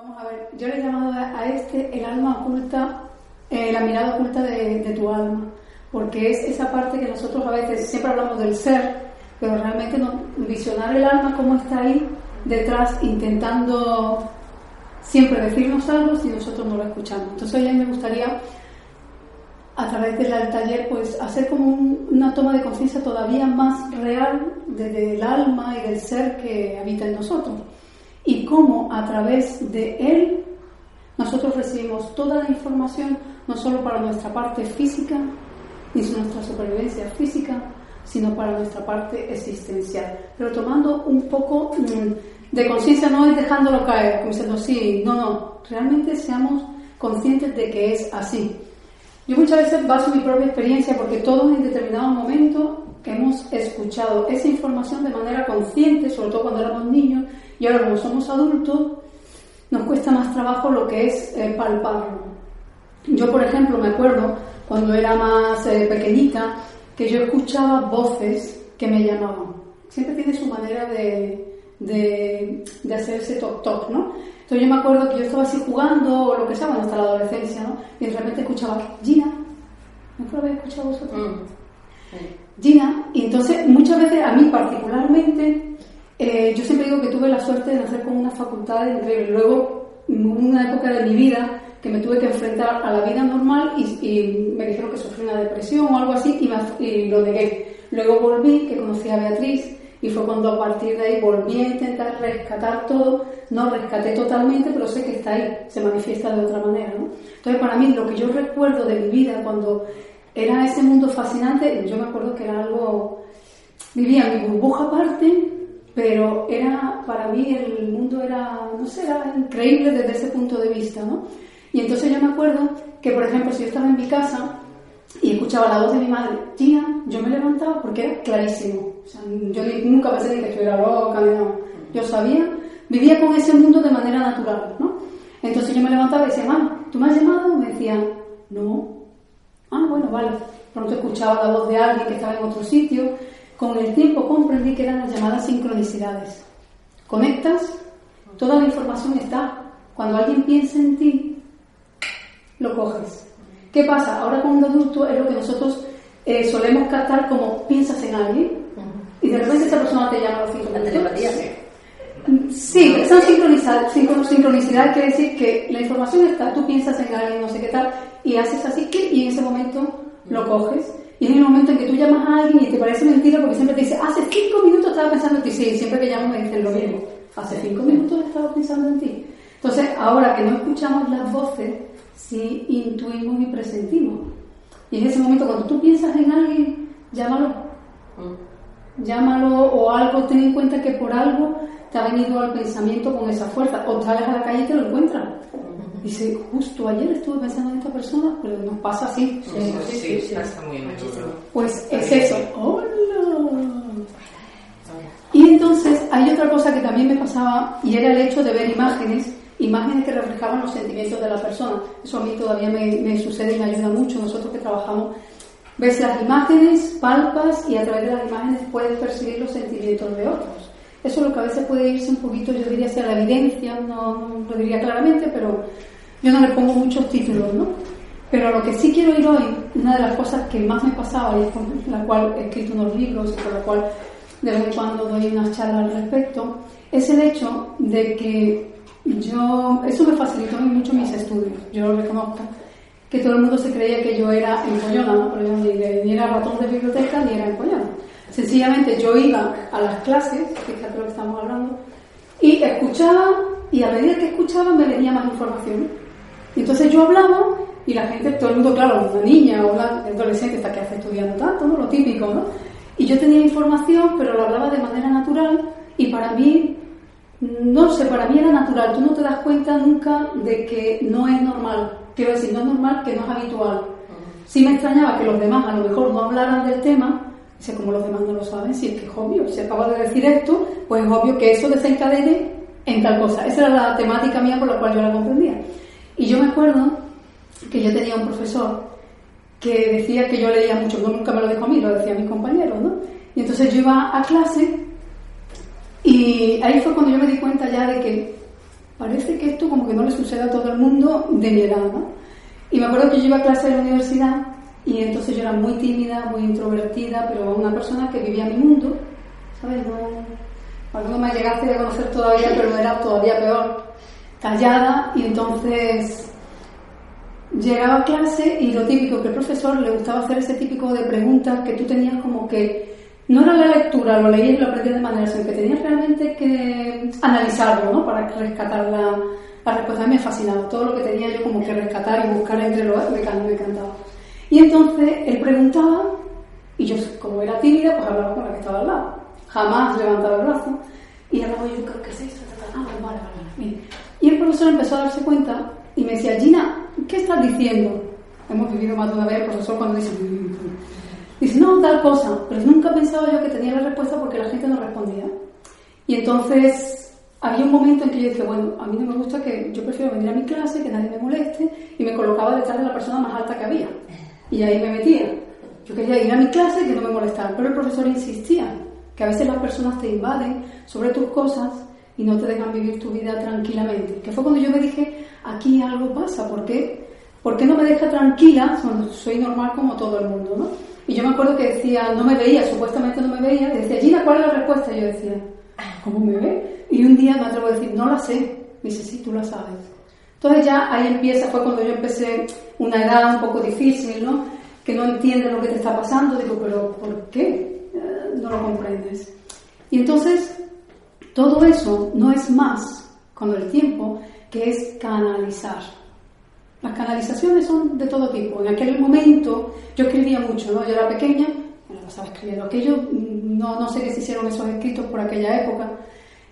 Vamos a ver, yo le he llamado a este el alma oculta, eh, la mirada oculta de, tu alma, porque es esa parte que nosotros a veces siempre hablamos del ser, pero realmente no, visionar el alma como está ahí detrás intentando siempre decirnos algo si nosotros no lo escuchamos. Entonces a mí me gustaría a través del taller pues hacer como un, una toma de conciencia todavía más real del alma y del ser que habita en nosotros y cómo a través de él nosotros recibimos toda la información, no solo para nuestra parte física, ni nuestra supervivencia física, sino para nuestra parte existencial. Pero tomando un poco mm, de conciencia, no es dejándolo caer, como diciendo, sí, no, no, realmente seamos conscientes de que es así. Yo muchas veces baso mi propia experiencia porque todos en determinado momento hemos escuchado esa información de manera consciente, sobre todo cuando éramos niños, y ahora como somos adultos, nos cuesta más trabajo lo que es eh, palparlo. Yo, por ejemplo, me acuerdo cuando era más eh, pequeñita que yo escuchaba voces que me llamaban. Siempre tiene su manera de, de, de hacer ese toc-toc, ¿no? Entonces yo me acuerdo que yo estaba así jugando o lo que sea, bueno, hasta la adolescencia, ¿no? Y de repente escuchaba, Gina, ¿no lo habéis escuchado vosotros? Mm. Gina, y entonces muchas veces a mí particularmente eh, yo siempre digo que tuve la suerte de nacer con una facultad increíble. Luego, una época de mi vida que me tuve que enfrentar a la vida normal y, me dijeron que sufrí una depresión o algo así y, lo negué. Luego volví, que conocí a Beatriz y fue cuando a partir de ahí volví a intentar rescatar todo. No rescaté totalmente, pero sé que está ahí, se manifiesta de otra manera. ¿no? Entonces, para mí, lo que yo recuerdo de mi vida cuando era ese mundo fascinante, yo me acuerdo que era algo. Vivía mi burbuja aparte, pero era, para mí el mundo era, no sé, era increíble desde ese punto de vista, ¿no? Y entonces yo me acuerdo que, por ejemplo, si yo estaba en mi casa y escuchaba la voz de mi madre, tía, yo me levantaba porque era clarísimo. O sea, yo nunca pensé ni que estuviera loca, no. Yo sabía, vivía con ese mundo de manera natural, ¿no? Entonces yo me levantaba y decía, mamá, ¿tú me has llamado? Me decía, no. Ah, bueno, vale. Pronto escuchaba la voz de alguien que estaba en otro sitio con el tiempo comprendí que eran las llamadas sincronicidades. Conectas, toda la información está. Cuando alguien piensa en ti, lo coges. ¿Qué pasa? Ahora como un adulto es lo que nosotros eh, solemos captar como piensas en alguien y de repente esa persona te llama a los cinco minutos. Sí, son sincronicidades. Sincronicidad quiere decir que la información está, tú piensas en alguien, no sé qué tal, y haces así y en ese momento lo coges y en el momento en que tú llamas a alguien y te parece mentira porque siempre te dice, hace cinco minutos estaba pensando en ti. Sí, siempre que llamo me dicen lo mismo. Hace cinco minutos estaba pensando en ti. Entonces, ahora que no escuchamos las voces, sí intuimos y presentimos. Y en ese momento, cuando tú piensas en alguien, llámalo. Mm. Llámalo o algo, ten en cuenta que por algo te ha venido al pensamiento con esa fuerza. O sales a la calle y te lo encuentras. Dice, justo ayer estuve pensando en esta persona, pero nos pasa así. Sí, sí, sí, está muy Pues es eso. ¡Hola! Y entonces hay otra cosa que también me pasaba y era el hecho de ver imágenes, imágenes que reflejaban los sentimientos de la persona. Eso a mí todavía me, me sucede y me ayuda mucho. Nosotros que trabajamos, ves las imágenes, palpas y a través de las imágenes puedes percibir los sentimientos de otros. Eso es lo que a veces puede irse un poquito, yo diría, hacia la evidencia, no, lo diría claramente, pero yo no le pongo muchos títulos, ¿no? Pero lo que sí quiero ir hoy, una de las cosas que más me pasaba y con la cual he escrito unos libros y por la cual de vez en cuando doy unas charlas al respecto, es el hecho de que yo, eso me facilitó mucho mis estudios, yo lo reconozco, que todo el mundo se creía que yo era empollona, ¿no? Yo ni, era ratón de biblioteca ni era empollona. Sencillamente yo iba a las clases, fíjate lo que estamos hablando, y escuchaba, y a medida que escuchaba me venía más información. Y entonces yo hablaba, y la gente, todo el mundo, claro, una niña o una adolescente está que hace estudiando tanto, ¿no? Lo típico, ¿no? Y yo tenía información, pero lo hablaba de manera natural, y para mí no sé, para mí era natural. Tú no te das cuenta nunca de que no es normal. Quiero decir, no es normal, que no es habitual. Sí me extrañaba que los demás a lo mejor no hablaran del tema. Dice, como los demás no lo saben, si es que es obvio, si acaba de decir esto, pues es obvio que eso desencadene en tal cosa. Esa era la temática mía por la cual yo la comprendía. Y yo me acuerdo que yo tenía un profesor que decía que yo leía mucho, no nunca me lo dijo a mí, lo decía a mis compañeros, ¿no? Y entonces yo iba a clase y ahí fue cuando yo me di cuenta ya de que parece que esto como que no le sucede a todo el mundo de mi edad, ¿no? Y me acuerdo que yo iba a clase de la universidad y entonces yo era muy tímida, muy introvertida, pero una persona que vivía mi mundo, ¿sabes? No, no me llegaste a conocer todavía, pero era todavía peor, callada y entonces llegaba a clase y lo típico que el profesor le gustaba hacer ese típico de preguntas que tú tenías como que no era la lectura, lo leí y lo aprendí de manera, sino que tenías realmente que analizarlo, ¿no? Para rescatar la, la respuesta. Me fascinaba todo lo que tenía yo como que rescatar y buscar entre los me, me encantaba. Y entonces él preguntaba y yo como era tímida pues hablaba con la que estaba al lado. Jamás levantaba el brazo y hablaba yo, ¿qué es esto? Ah, vale, vale, vale. Y el profesor empezó a darse cuenta y me decía, Gina, ¿qué estás diciendo? Hemos vivido más de una vez el profesor cuando dice, dice, no, tal cosa, pero nunca pensaba yo que tenía la respuesta porque la gente no respondía. Y entonces había un momento en que yo dije, bueno, a mí no me gusta que yo prefiero venir a mi clase, que nadie me moleste, y me colocaba detrás de la persona más alta que había. Y ahí me metía. Yo quería ir a mi clase y que no me molestaran, pero el profesor insistía, que a veces las personas te invaden sobre tus cosas y no te dejan vivir tu vida tranquilamente. Que fue cuando yo me dije, aquí algo pasa, ¿por qué? ¿Por qué no me deja tranquila cuando soy normal como todo el mundo, no? Y yo me acuerdo que decía, no me veía, supuestamente no me veía, decía, Gina, ¿cuál es la respuesta? Y yo decía, ¿cómo me ve? Y un día me atrevo a decir, no la sé. Me dice, sí, tú la sabes. Entonces ya ahí empieza, fue cuando yo empecé una edad un poco difícil, ¿no? Que no entiendes lo que te está pasando. Digo, pero ¿por qué? Eh, no lo comprendes. Y entonces todo eso no es más con el tiempo que es canalizar. Las canalizaciones son de todo tipo. En aquel momento yo escribía mucho, ¿no? Yo era pequeña, me lo pasaba escribiendo. Aquello, no, no sé qué se hicieron esos escritos por aquella época.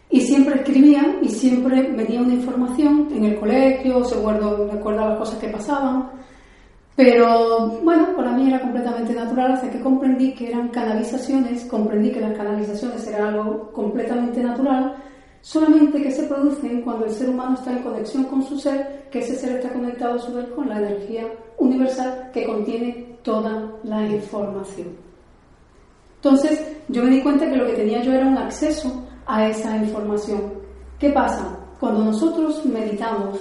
Y siempre escribía y siempre venía una información en el colegio, se guardo, recuerda las cosas que pasaban. Pero bueno, para mí era completamente natural hasta que comprendí que eran canalizaciones, comprendí que las canalizaciones eran algo completamente natural, solamente que se producen cuando el ser humano está en conexión con su ser, que ese ser está conectado a su vez con la energía universal que contiene toda la información. Entonces, yo me di cuenta que lo que tenía yo era un acceso a esa información. ¿Qué pasa? Cuando nosotros meditamos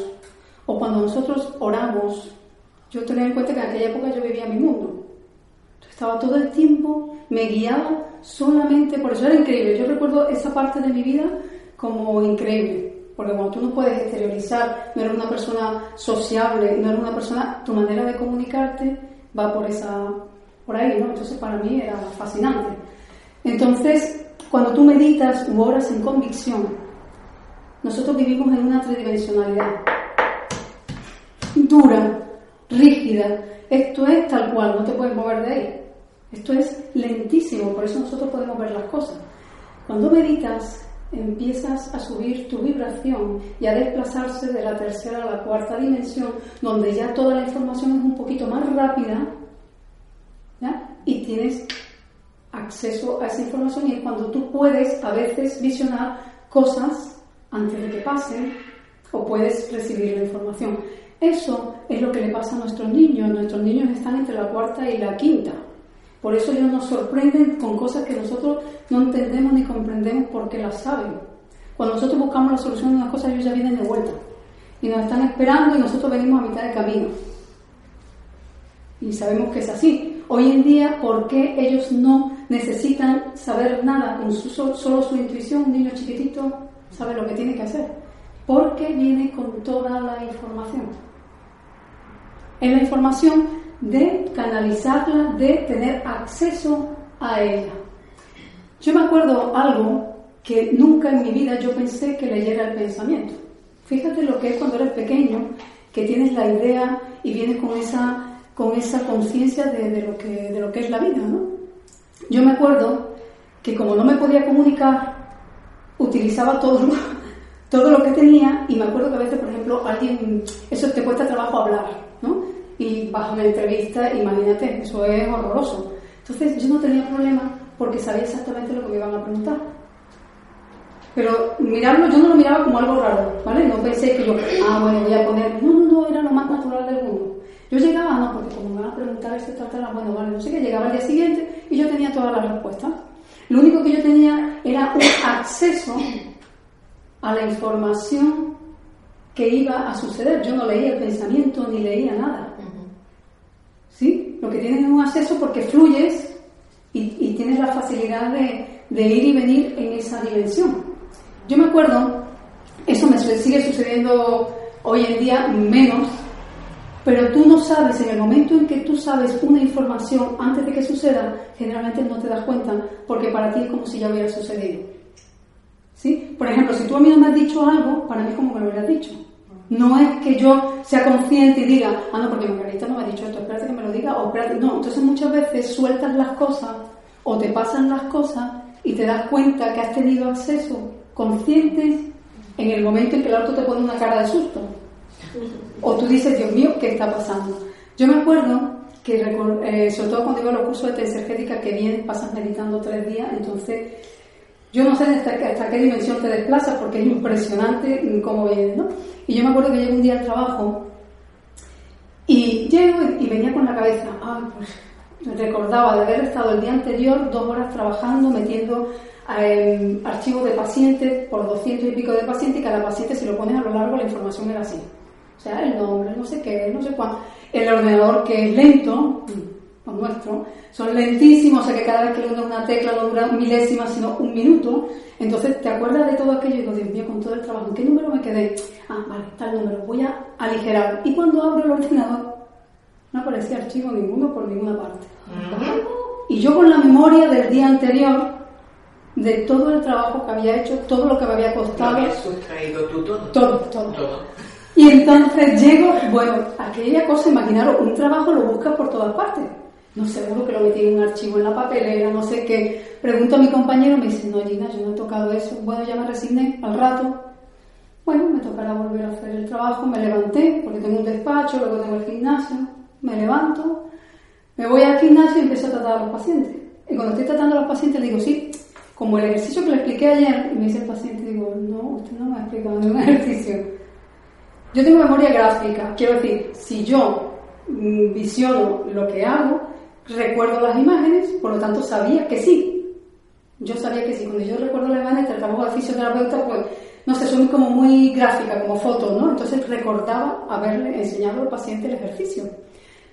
o cuando nosotros oramos, yo tenía en cuenta que en aquella época yo vivía mi mundo. estaba todo el tiempo, me guiaba solamente, por eso era increíble. Yo recuerdo esa parte de mi vida como increíble, porque cuando tú no puedes exteriorizar, no eres una persona sociable, no eres una persona, tu manera de comunicarte va por esa, por ahí, ¿no? Entonces para mí era fascinante. Entonces, cuando tú meditas u oras en convicción, nosotros vivimos en una tridimensionalidad dura, rígida. Esto es tal cual, no te puedes mover de ahí. Esto es lentísimo, por eso nosotros podemos ver las cosas. Cuando meditas, empiezas a subir tu vibración y a desplazarse de la tercera a la cuarta dimensión, donde ya toda la información es un poquito más rápida y tienes acceso a esa información y es cuando tú puedes a veces visionar cosas antes de que pasen o puedes recibir la información. Eso es lo que le pasa a nuestros niños. Nuestros niños están entre la cuarta y la quinta. Por eso ellos nos sorprenden con cosas que nosotros no entendemos ni comprendemos porque las saben. Cuando nosotros buscamos la solución de unas cosas, ellos ya vienen de vuelta. Y nos están esperando y nosotros venimos a mitad de camino. Y sabemos que es así. Hoy en día, ¿por qué ellos no necesitan saber nada con solo su intuición? Un niño chiquitito sabe lo que tiene que hacer. Porque viene con toda la información en la información, de canalizarla, de tener acceso a ella. Yo me acuerdo algo que nunca en mi vida yo pensé que leyera el pensamiento. Fíjate lo que es cuando eres pequeño, que tienes la idea y vienes con esa con esa conciencia de, lo que, de lo que es la vida, ¿no? Yo me acuerdo que como no me podía comunicar, utilizaba todo, todo lo que tenía y me acuerdo que a veces, por ejemplo, alguien, eso te cuesta trabajo hablar, ¿no? Y bajo una entrevista, imagínate, eso es horroroso. Entonces yo no tenía problema porque sabía exactamente lo que me iban a preguntar. Pero mirarlo, yo no lo miraba como algo raro, ¿vale? No pensé que yo, ah, bueno, voy a poner, no, no, no, era lo más natural del mundo. Yo llegaba, no, porque como me van a preguntar esto, tal, bueno, vale, no sé qué, llegaba al día siguiente y yo tenía todas las respuestas. Lo único que yo tenía era un acceso a la información que iba a suceder. Yo no leía el pensamiento ni leía nada. ¿Sí? Lo que tienes es un acceso porque fluyes y, tienes la facilidad de, de, ir y venir en esa dimensión. Yo me acuerdo, eso me sigue sucediendo hoy en día menos, pero tú no sabes, en el momento en que tú sabes una información antes de que suceda, generalmente no te das cuenta, porque para ti es como si ya hubiera sucedido. ¿Sí? Por ejemplo, si tú a mí no me has dicho algo, para mí es como que lo hubieras dicho. No es que yo sea consciente y diga, ah, no, porque Margarita no me ha dicho esto, espérate que me lo diga, o espérate. No, entonces muchas veces sueltas las cosas o te pasan las cosas y te das cuenta que has tenido acceso consciente en el momento en que el auto te pone una cara de susto. O tú dices, Dios mío, ¿qué está pasando? Yo me acuerdo que, eh, sobre todo cuando iba a los cursos de tensergética, que bien pasas meditando tres días, entonces yo no sé hasta, qué dimensión te desplazas porque es impresionante cómo vienes, ¿no? Y yo me acuerdo que llegué un día al trabajo y llego y venía con la cabeza, ay, pues recordaba de haber estado el día anterior dos horas trabajando, metiendo eh, archivos de pacientes por 200 y pico de pacientes y cada paciente si lo pones a lo largo la información era así. O sea, el nombre, no sé qué, no sé cuánto. El ordenador que es lento, como nuestro, son lentísimos, o sea que cada vez que le das una tecla no dura milésimas, sino un minuto. Entonces te acuerdas de todo aquello y digo, Dios mío, con todo el trabajo, ¿en qué número me quedé? Ah, vale, tal número, voy a aligerar. Y cuando abro el ordenador, no aparecía archivo ninguno por ninguna parte. Y yo con la memoria del día anterior, de todo el trabajo que había hecho, todo lo que me había costado. ¿Lo sustraído tú todo? Todo, todo. Y entonces llego, bueno, aquella cosa, imaginaros, un trabajo lo buscas por todas partes. No seguro que lo metí en un archivo en la papelera, no sé qué. Pregunto a mi compañero, me dice, no, Gina, yo no he tocado eso. Bueno, ya me resigné al rato. Bueno, me tocará volver a hacer el trabajo. Me levanté, porque tengo un despacho, luego tengo el gimnasio. Me levanto, me voy al gimnasio y empiezo a tratar a los pacientes. Y cuando estoy tratando a los pacientes, digo, sí, como el ejercicio que le expliqué ayer, y me dice el paciente, digo, no, usted no me ha explicado ningún ejercicio. Yo tengo memoria gráfica, quiero decir, si yo mm, visiono lo que hago, recuerdo las imágenes, por lo tanto sabía que sí. Yo sabía que sí. Cuando yo recuerdo las imágenes trabajo de fisioterapeuta, pues, no sé, son como muy gráfica, como fotos, ¿no? Entonces recordaba haberle enseñado al paciente el ejercicio.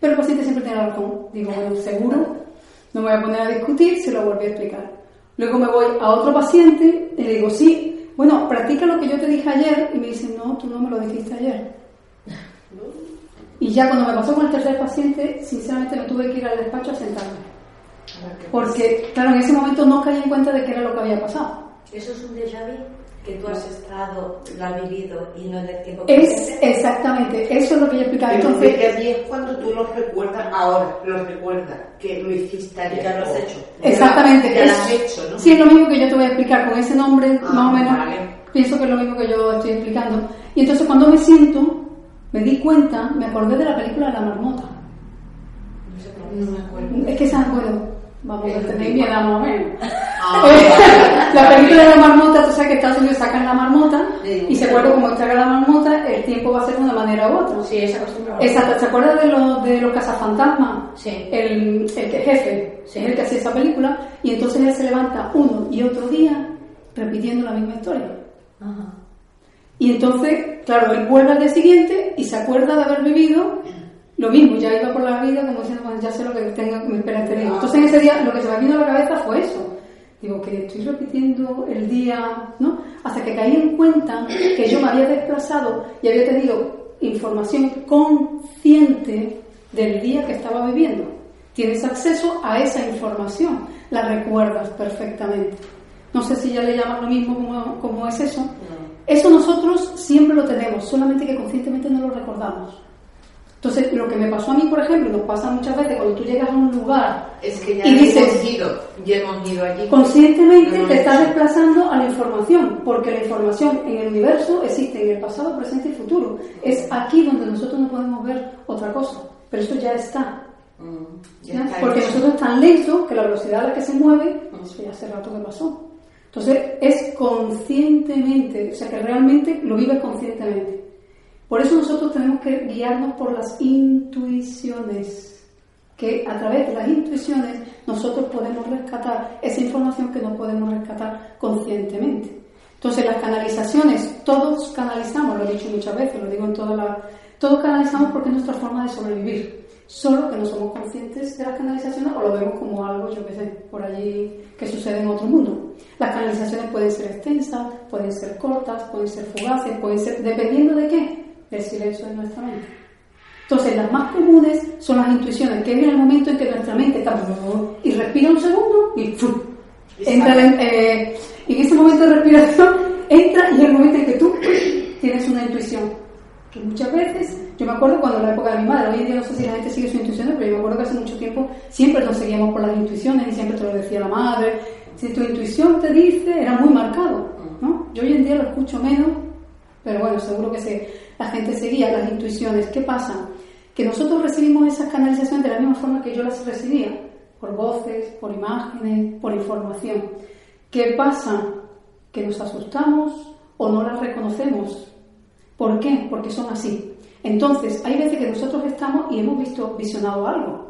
Pero el paciente siempre tiene razón. Digo, seguro, no me voy a poner a discutir, se lo volví a explicar. Luego me voy a otro paciente y le digo, sí, bueno, practica lo que yo te dije ayer. Y me dice, no, tú no me lo dijiste ayer. Y ya cuando me pasó con el tercer paciente, sinceramente me tuve que ir al despacho a sentarme. Porque, claro, en ese momento no caí en cuenta de qué era lo que había pasado. ¿Eso es un déjà vu? que tú has estado, lo has vivido y no en el tiempo Es exactamente, eso es lo que yo explicaba. Entonces, es cuando tú lo recuerdas ahora, lo recuerdas, que lo hiciste ayer. Ya lo has hecho. Exactamente. Ya lo has hecho, ¿no? Sí, es lo mismo que yo te voy a explicar con ese nombre, ah, más o menos. Pienso que es lo mismo que yo estoy explicando. Y entonces cuando me siento, me di cuenta, me acordé de la película de la marmota. No me acuerdo. Es que esa acuerdo. Vamos a tener miedo más o menos. La película de la marmota, tú sabes que Estados Unidos sacan la marmota y se acuerda como extrae la marmota, el tiempo va a ser de una manera u otra. Sí, esa costumbre. Exacto, ¿se acuerda de los, de los cazafantasmas? Sí. El, el que jefe, sí. el que hacía esa película, y entonces él se levanta uno y otro día repitiendo la misma historia. Ajá. Y entonces, claro, él vuelve al día siguiente y se acuerda de haber vivido lo mismo, ya iba por la vida como diciendo, bueno, ya sé lo que tengo, me espera este día. Entonces en ese día lo que se me vino a la cabeza fue eso. Digo, que estoy repitiendo el día, ¿no? Hasta que caí en cuenta que yo me había desplazado y había tenido información consciente del día que estaba viviendo. Tienes acceso a esa información, la recuerdas perfectamente. No sé si ya le llaman lo mismo como, como es eso. Eso nosotros siempre lo tenemos, solamente que conscientemente no lo recordamos. Entonces, lo que me pasó a mí, por ejemplo, nos pasa muchas veces cuando tú llegas a un lugar Es que ya y dices, hemos ido, ya hemos ido allí. conscientemente te estás hecho. desplazando a la información, porque la información en el universo existe en el pasado, presente y futuro. Es aquí donde nosotros no podemos ver otra cosa, pero eso ya está. Mm, ya ¿ya? está Porque hecho. nosotros es tan lento que la velocidad a la que se mueve, eso ya hace rato que pasó. Entonces, es conscientemente, o sea, que realmente lo vives conscientemente. Por eso nosotros tenemos que guiarnos por las intuiciones, que a través de las intuiciones nosotros podemos rescatar esa información que no podemos rescatar conscientemente. Entonces, las canalizaciones, todos canalizamos, lo he dicho muchas veces, lo digo en toda la... Todos canalizamos porque es nuestra forma de sobrevivir. Solo que no somos conscientes de las canalizaciones o lo vemos como algo, yo qué sé, por allí que sucede en otro mundo. Las canalizaciones pueden ser extensas, pueden ser cortas, pueden ser fugaces, pueden ser, dependiendo de qué, del silencio de nuestra mente. Entonces, las más comunes son las intuiciones, que en el momento en que nuestra mente está y respira un segundo y ¡fum! entra en, eh, en ese momento de respiración entra y es el momento en que tú tienes una intuición que muchas veces, yo me acuerdo cuando en la época de mi madre, hoy en día no sé si la gente sigue sus intuiciones, pero yo me acuerdo que hace mucho tiempo siempre nos seguíamos por las intuiciones y siempre te lo decía la madre. Si tu intuición te dice, era muy marcado, ¿no? Yo hoy en día lo escucho menos, pero bueno, seguro que se, la gente seguía las intuiciones. ¿Qué pasa? Que nosotros recibimos esas canalizaciones de la misma forma que yo las recibía, por voces, por imágenes, por información. ¿Qué pasa? Que nos asustamos o no las reconocemos. ¿Por qué? Porque son así. Entonces, hay veces que nosotros estamos y hemos visto, visionado algo.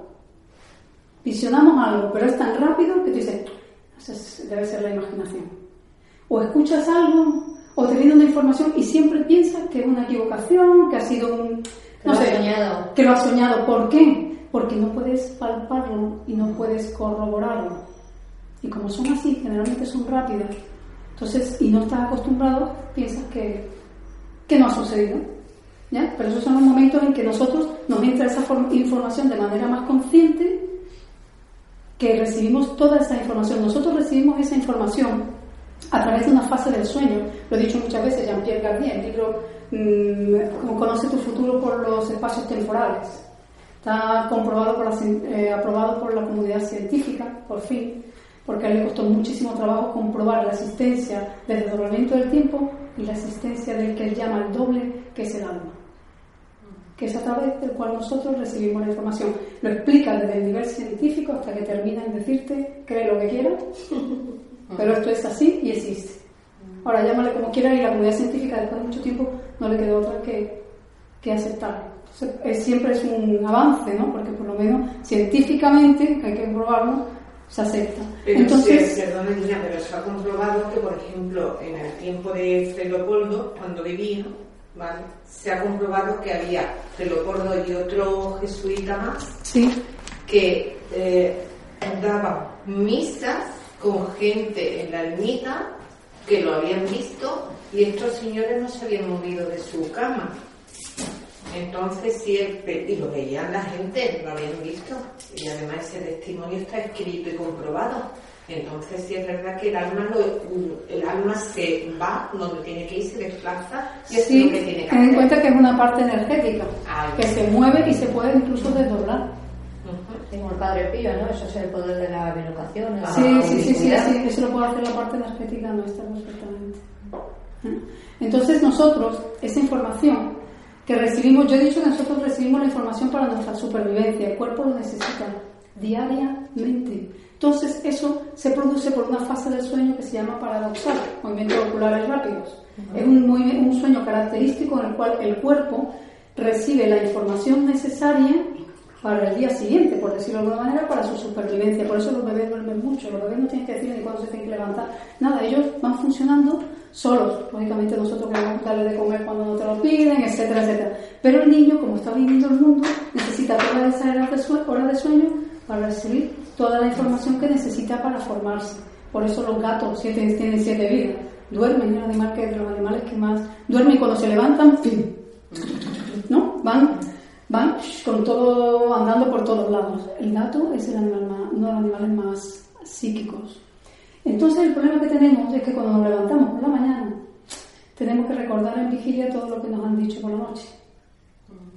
Visionamos algo, pero es tan rápido que tú dices, "Eso es- debe ser la imaginación. O escuchas algo, o te viene una información y siempre piensas que es una equivocación, que ha sido un... Lo has soñado. Que lo has soñado. ¿Por qué? Porque no puedes palparlo y no puedes corroborarlo. Y como son así, generalmente son rápidas, entonces, y no estás acostumbrado, piensas que, que no ha sucedido. ¿ya? Pero esos son los momentos en que nosotros nos entra esa form- información de manera más consciente, que recibimos toda esa información. Nosotros recibimos esa información a través de una fase del sueño. Lo he dicho muchas veces, Jean-Pierre Garnier, el libro mm, Como Conoce tu futuro por los espacios temporales. Está comprobado por la, eh, aprobado por la comunidad científica, por fin, porque a él le costó muchísimo trabajo comprobar la existencia del desdoblamiento del tiempo y la existencia del que él llama el doble, que es el alma que es a través del cual nosotros recibimos la información. Lo explica desde el nivel científico hasta que termina en decirte, cree lo que quieras, pero esto es así y existe. Ahora llámale como quieras y la comunidad científica después de mucho tiempo no le quedó otra que, que aceptarlo. Entonces, es- siempre es un avance, ¿no? Porque por lo menos científicamente, hay que comprobarlo, se acepta. Pero Entonces, sí, Nina, pero se ha comprobado que, por ejemplo, en el tiempo de Leopoldo, cuando vivía, ¿vale? se ha comprobado que había Leopoldo y otro jesuita más sí, que eh, daban misas con gente en la ermita que lo habían visto y estos señores no se habían movido de su cama. Entonces siempre, y lo veían la gente, lo habían visto, y además ese testimonio está escrito y comprobado. Entonces sí es verdad que el alma, lo- el alma se va donde tiene que ir, se desplaza y es sí, lo que tiene que ten en cuenta que es una parte energética, Ay. que se mueve y se puede incluso desdoblar. Como el Padre Pío, ¿no? Eso es el poder de la bilocación. la Sí, sí, sí, sí, eso lo puede hacer la parte energética nuestra perfectamente. Entonces nosotros, esa información que recibimos, yo he dicho que nosotros recibimos la información para nuestra supervivencia, el cuerpo lo necesita diariamente. Entonces eso se produce por una fase del sueño que se llama paradoxal, movimientos oculares rápidos. Es un, un sueño característico en el cual el cuerpo recibe la información necesaria para el día siguiente, por decirlo de alguna manera, para su supervivencia. Por eso los bebés duermen mucho. Los bebés no tienen que decir ni cuándo se tienen que levantar. Nada, ellos van funcionando solos. Lógicamente nosotros queremos darle de comer cuando no te lo piden, etcétera, etcétera. Pero el niño, como está viviendo el mundo, necesita todas esas horas de, sueño para recibir toda la información que necesita para formarse. Por eso los gatos siete, tienen siete vidas. Duermen, es animal que los animales que más duermen cuando se levantan. ¿no? Van, van con todo, andando por todos lados. El gato es el animal más, uno de los animales más psíquicos. Entonces el problema que tenemos es que cuando nos levantamos por la mañana, tenemos que recordar en vigilia todo lo que nos han dicho por la noche.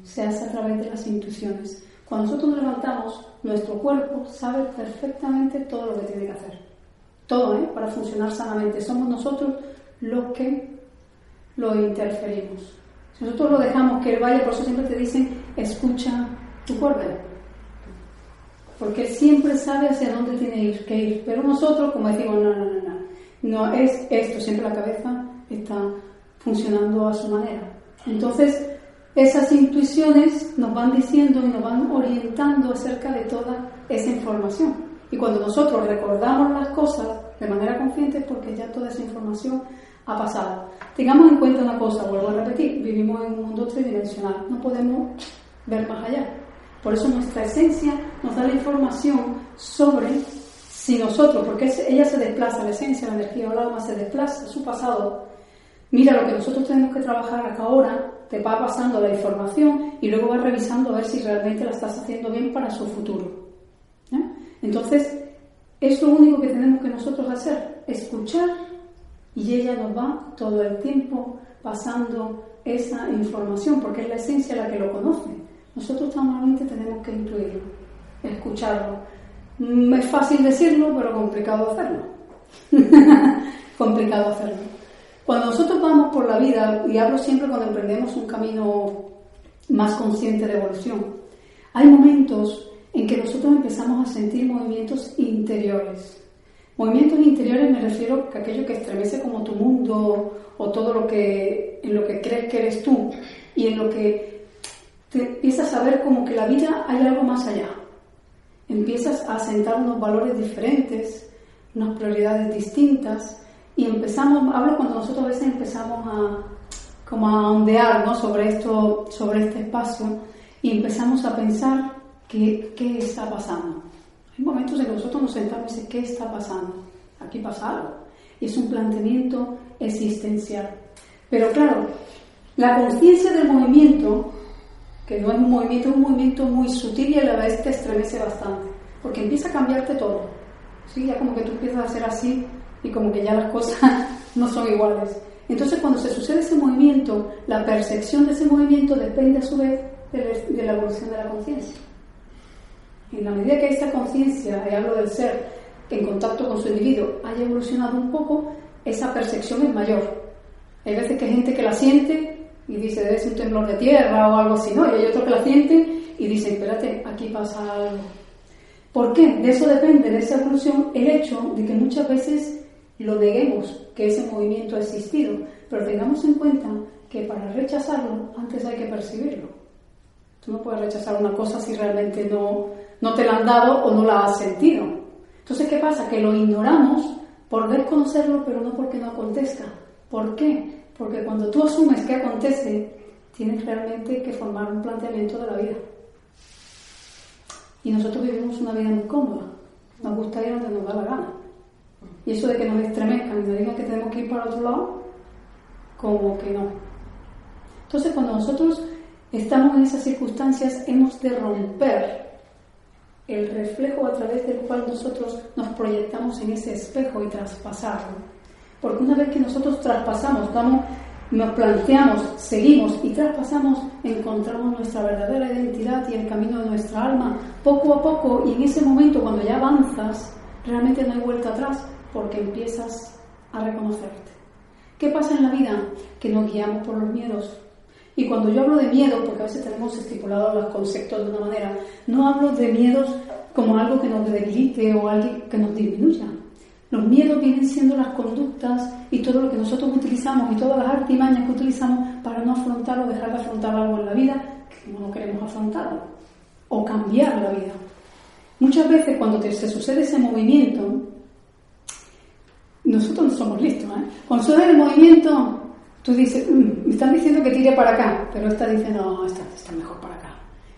se hace a través de las intuiciones. Cuando nosotros nos levantamos, nuestro cuerpo sabe perfectamente todo lo que tiene que hacer. Todo, ¿eh? Para funcionar sanamente. Somos nosotros los que lo interferimos. Si nosotros lo dejamos que él vaya, por eso siempre te dicen, escucha tu cuerpo. Porque siempre sabe hacia dónde tiene que ir. Pero nosotros, como decimos, no, no, no, no. No es esto, siempre la cabeza está funcionando a su manera. Entonces, esas intuiciones nos van diciendo y nos van orientando acerca de toda esa información. Y cuando nosotros recordamos las cosas de manera consciente es porque ya toda esa información ha pasado. Tengamos en cuenta una cosa, vuelvo a repetir, vivimos en un mundo tridimensional, no podemos ver más allá. Por eso nuestra esencia nos da la información sobre si nosotros, porque ella se desplaza, la esencia, la energía o el alma se desplaza, su pasado, mira lo que nosotros tenemos que trabajar acá ahora, te va pasando la información y luego vas revisando a ver si realmente la estás haciendo bien para su futuro. Entonces, es lo único que tenemos que nosotros hacer, escuchar y ella nos va todo el tiempo pasando esa información, porque es la esencia la que lo conoce. Nosotros normalmente tenemos que intuirlo, escucharlo. Mm, es fácil decirlo, pero complicado hacerlo. complicado hacerlo. Cuando nosotros vamos por la vida, y hablo siempre cuando emprendemos un camino más consciente de evolución, hay momentos en que nosotros empezamos a sentir movimientos interiores. Movimientos interiores me refiero a aquello que estremece como tu mundo o todo lo que en lo que crees que eres tú y en lo que te empiezas a ver como que la vida hay algo más allá. Empiezas a sentar unos valores diferentes, unas prioridades distintas y empezamos, hablo cuando nosotros a veces empezamos a, como a ondear ¿no? sobre, esto, sobre este espacio y empezamos a pensar qué, qué está pasando. Hay momentos en que nosotros nos sentamos y decimos, ¿qué está pasando? Aquí pasa algo. Y es un planteamiento existencial. Pero claro, la conciencia del movimiento, que no es un movimiento, es un movimiento muy sutil y a la vez te estremece bastante, porque empieza a cambiarte todo. ¿sí? Ya como que tú empiezas a hacer así y como que ya las cosas no son iguales. Entonces cuando se sucede ese movimiento, la percepción de ese movimiento depende a su vez de la evolución de la conciencia. En la medida que esta conciencia, y hablo del ser, en contacto con su individuo, haya evolucionado un poco, esa percepción es mayor. Hay veces que hay gente que la siente y dice, debe un temblor de tierra o algo así, ¿no? Y hay otros que la sienten y dicen, espérate, aquí pasa algo. ¿Por qué? De eso depende, de esa evolución, el hecho de que muchas veces lo neguemos que ese movimiento ha existido, pero tengamos en cuenta que para rechazarlo antes hay que percibirlo. Tú no puedes rechazar una cosa si realmente no, no te la han dado o no la has sentido. Entonces, ¿qué pasa? Que lo ignoramos por desconocerlo, pero no porque no acontezca. ¿Por qué? Porque cuando tú asumes que acontece, tienes realmente que formar un planteamiento de la vida. Y nosotros vivimos una vida muy cómoda. Nos gusta ir donde nos da la gana. Y eso de que nos estremezcan y nos digan que tenemos que ir para otro lado, como que no. Entonces, cuando nosotros estamos en esas circunstancias, hemos de romper el reflejo a través del cual nosotros nos proyectamos en ese espejo y traspasarlo. Porque una vez que nosotros traspasamos, nos planteamos, seguimos y traspasamos, encontramos nuestra verdadera identidad y el camino de nuestra alma poco a poco y en ese momento cuando ya avanzas, realmente no hay vuelta atrás porque empiezas a reconocerte. ¿Qué pasa en la vida? Que nos guiamos por los miedos. Y cuando yo hablo de miedo, porque a veces tenemos estipulados los conceptos de una manera, no hablo de miedos como algo que nos debilite o algo que nos disminuya. Los miedos vienen siendo las conductas y todo lo que nosotros utilizamos y todas las artimañas que utilizamos para no afrontar o dejar de afrontar algo en la vida que no queremos afrontar o cambiar la vida. Muchas veces cuando se sucede ese movimiento, nosotros no somos listos. ¿eh? Cuando sucede el movimiento, tú dices, mm, me están diciendo que tire para acá, pero esta dice, no, esta está mejor para.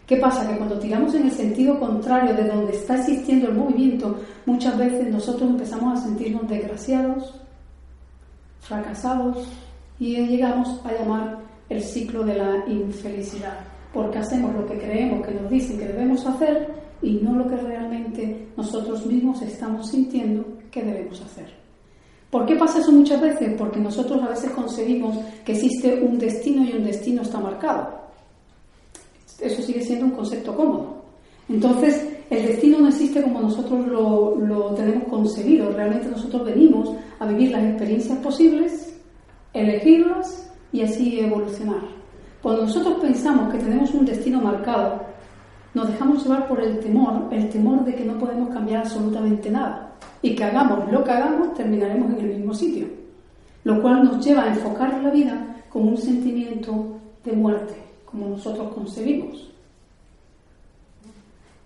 ¿Qué pasa? Que cuando tiramos en el sentido contrario de donde está existiendo el movimiento, muchas veces nosotros empezamos a sentirnos desgraciados, fracasados y llegamos a llamar el ciclo de la infelicidad, porque hacemos lo que creemos que nos dicen que debemos hacer y no lo que realmente nosotros mismos estamos sintiendo que debemos hacer. ¿Por qué pasa eso muchas veces? Porque nosotros a veces conseguimos que existe un destino y un destino está marcado. Eso sigue siendo un concepto cómodo. Entonces, el destino no existe como nosotros lo, tenemos concebido. Realmente nosotros venimos a vivir las experiencias posibles, elegirlas y así evolucionar. Cuando nosotros pensamos que tenemos un destino marcado, nos dejamos llevar por el temor, el temor de que no podemos cambiar absolutamente nada y que hagamos lo que hagamos terminaremos en el mismo sitio, lo cual nos lleva a enfocar la vida como un sentimiento de muerte, como nosotros concebimos.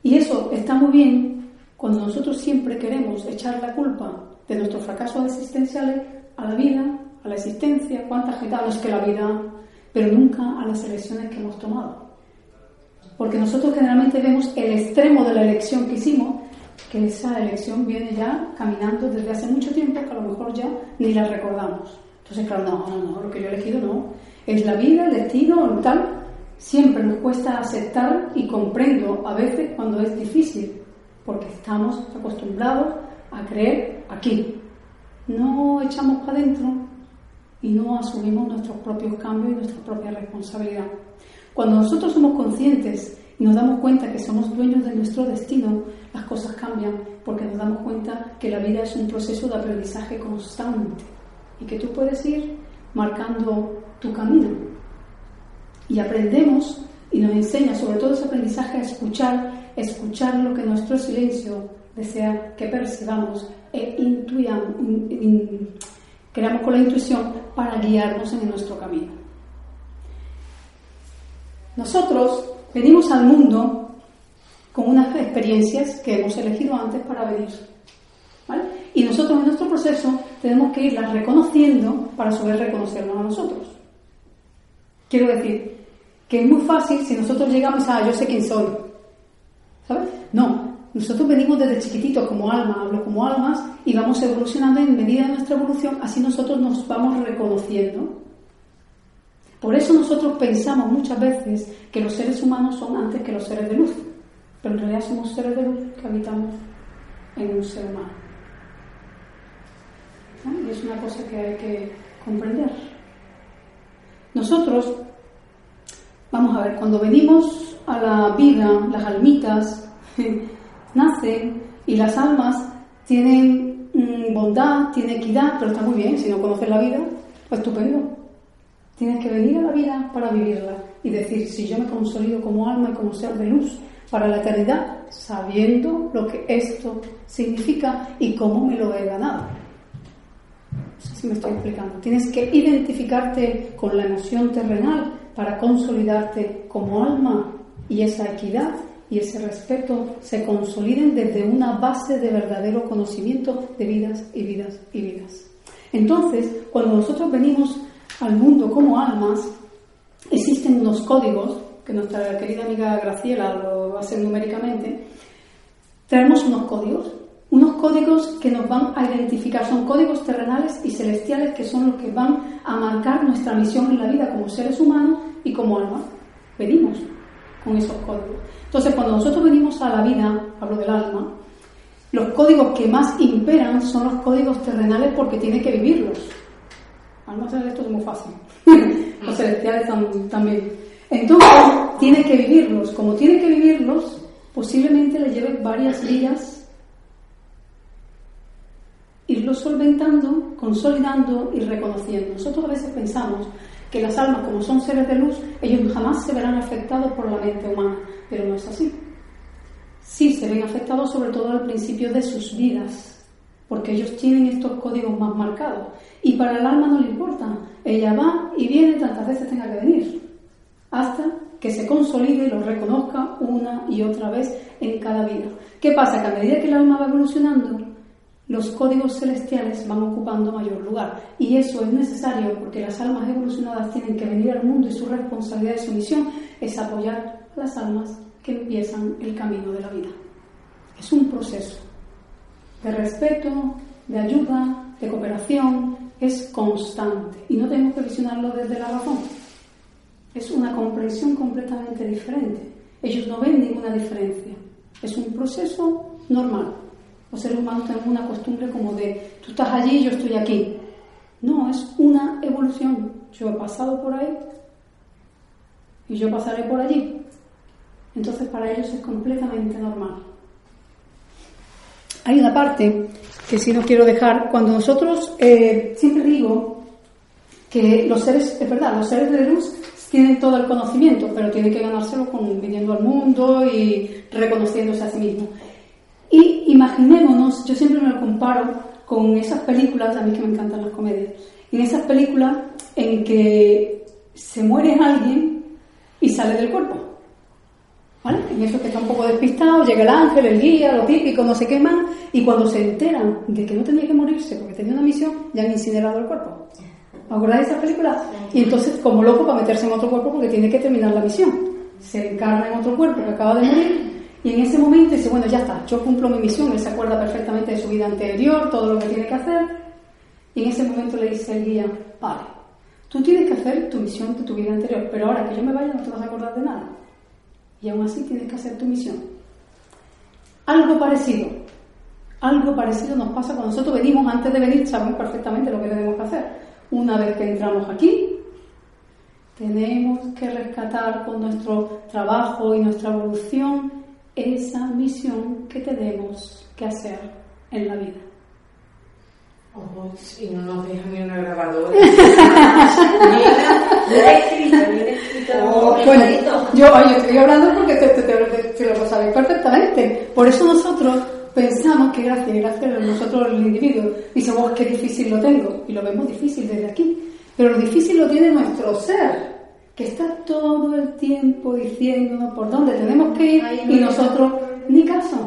Y eso está muy bien cuando nosotros siempre queremos echar la culpa de nuestros fracasos existenciales a la vida, a la existencia, cuántas gitanos que la vida, pero nunca a las elecciones que hemos tomado. Porque nosotros generalmente vemos el extremo de la elección que hicimos, que esa elección viene ya caminando desde hace mucho tiempo, que a lo mejor ya ni la recordamos. Entonces, claro, no, no, no, lo que yo he elegido no. Es la vida, el destino, tal, siempre nos cuesta aceptar y comprendo a veces cuando es difícil, porque estamos acostumbrados a creer aquí. No echamos para adentro y no asumimos nuestros propios cambios y nuestra propia responsabilidad. Cuando nosotros somos conscientes y nos damos cuenta que somos dueños de nuestro destino, las cosas cambian porque nos damos cuenta que la vida es un proceso de aprendizaje constante y que tú puedes ir marcando tu camino y aprendemos y nos enseña sobre todo ese aprendizaje a escuchar, escuchar lo que nuestro silencio desea que percibamos e intuyamos, creamos con la intuición para guiarnos en nuestro camino. Nosotros venimos al mundo con unas experiencias que hemos elegido antes para venir. Y nosotros en nuestro proceso tenemos que irlas reconociendo para saber reconocernos a nosotros. Quiero decir, que es muy fácil si nosotros llegamos a yo sé quién soy. ¿Sabes? No, nosotros venimos desde chiquititos como alma, hablo como almas, y vamos evolucionando en medida de nuestra evolución, así nosotros nos vamos reconociendo. Por eso nosotros pensamos muchas veces que los seres humanos son antes que los seres de luz, pero en realidad somos seres de luz que habitamos en un ser humano. Y es una cosa que hay que comprender. Nosotros Vamos a ver, cuando venimos a la vida, las almitas nacen y las almas tienen mm, bondad, tienen equidad, pero está muy bien, si no conoces la vida, pues estupendo. Tienes que venir a la vida para vivirla y decir, si yo me consolido como alma y como ser de luz para la eternidad, sabiendo lo que esto significa y cómo me lo he ganado. No sé si me estoy explicando. Tienes que identificarte con la emoción terrenal para consolidarte como alma y esa equidad y ese respeto se consoliden desde una base de verdadero conocimiento de vidas y vidas y vidas. Entonces, cuando nosotros venimos al mundo como almas, existen unos códigos, que nuestra querida amiga Graciela lo hacer numéricamente, traemos unos códigos unos códigos que nos van a identificar, son códigos terrenales y celestiales que son los que van a marcar nuestra misión en la vida como seres humanos y como alma. Venimos con esos códigos. Entonces, cuando nosotros venimos a la vida, hablo del alma, los códigos que más imperan son los códigos terrenales porque tiene que vivirlos. Alma esto es muy fácil. los celestiales también. Entonces, tiene que vivirlos. Como tiene que vivirlos, posiblemente le lleve varias días irlo solventando, consolidando y reconociendo. Nosotros a veces pensamos que las almas, como son seres de luz, ellos jamás se verán afectados por la mente humana, pero no es así. Sí se ven afectados sobre todo al principio de sus vidas, porque ellos tienen estos códigos más marcados. Y para el alma no le importa, ella va y viene tantas veces tenga que venir, hasta que se consolide y lo reconozca una y otra vez en cada vida. ¿Qué pasa? Que a medida que el alma va evolucionando, los códigos celestiales van ocupando mayor lugar. Y eso es necesario porque las almas evolucionadas tienen que venir al mundo y su responsabilidad y su misión es apoyar a las almas que empiezan el camino de la vida. Es un proceso de respeto, de ayuda, de cooperación, es constante y no tenemos que visionarlo desde la razón. Es una comprensión completamente diferente. Ellos no ven ninguna diferencia. Es un proceso normal. Los seres humanos tenemos una costumbre como de, tú estás allí, yo estoy aquí. No, es una evolución. Yo he pasado por ahí y yo pasaré por allí. Entonces para ellos es completamente normal. Hay una parte que sí no quiero dejar, cuando nosotros, eh, siempre digo que los seres, es verdad, los seres de luz tienen todo el conocimiento, pero tienen que ganárselo con viniendo al mundo y reconociéndose a sí mismos. Y imaginémonos, yo siempre me lo comparo con esas películas, a mí que me encantan las comedias, en esas películas en que se muere alguien y sale del cuerpo. ¿Vale? En eso que está un poco despistado, llega el ángel, el guía, lo típico, no sé qué más, y cuando se enteran de que no tenía que morirse porque tenía una misión, ya han incinerado el cuerpo. ¿Os acordáis de esa película? Y entonces, como loco, para meterse en otro cuerpo porque tiene que terminar la misión. Se encarna en otro cuerpo que acaba de morir, y en ese momento dice, bueno, ya está, yo cumplo mi misión, él se acuerda perfectamente de su vida anterior, todo lo que tiene que hacer, y en ese momento le dice el guía, vale, tú tienes que hacer tu misión de tu vida anterior, pero ahora que yo me vaya no te vas a acordar de nada. Y aún así tienes que hacer tu misión. Algo parecido, algo parecido nos pasa cuando nosotros venimos, antes de venir sabemos perfectamente lo que tenemos que hacer. Una vez que entramos aquí, tenemos que rescatar con nuestro trabajo y nuestra evolución esa misión que tenemos que hacer en la vida. Oh, y no nos dejan ni una grabadora. Lo he escrito, lo he escrito. Oh, bueno, yo, oye, estoy hablando porque te, te, te- te lo sabéis perfectamente. Por eso nosotros pensamos que gracias, gracias a nosotros el individuo, dice, vos qué difícil lo tengo. Y lo vemos difícil desde aquí. Pero lo difícil lo tiene nuestro ser, que está todo el tiempo diciéndonos por dónde tenemos que ir y nosotros ni caso.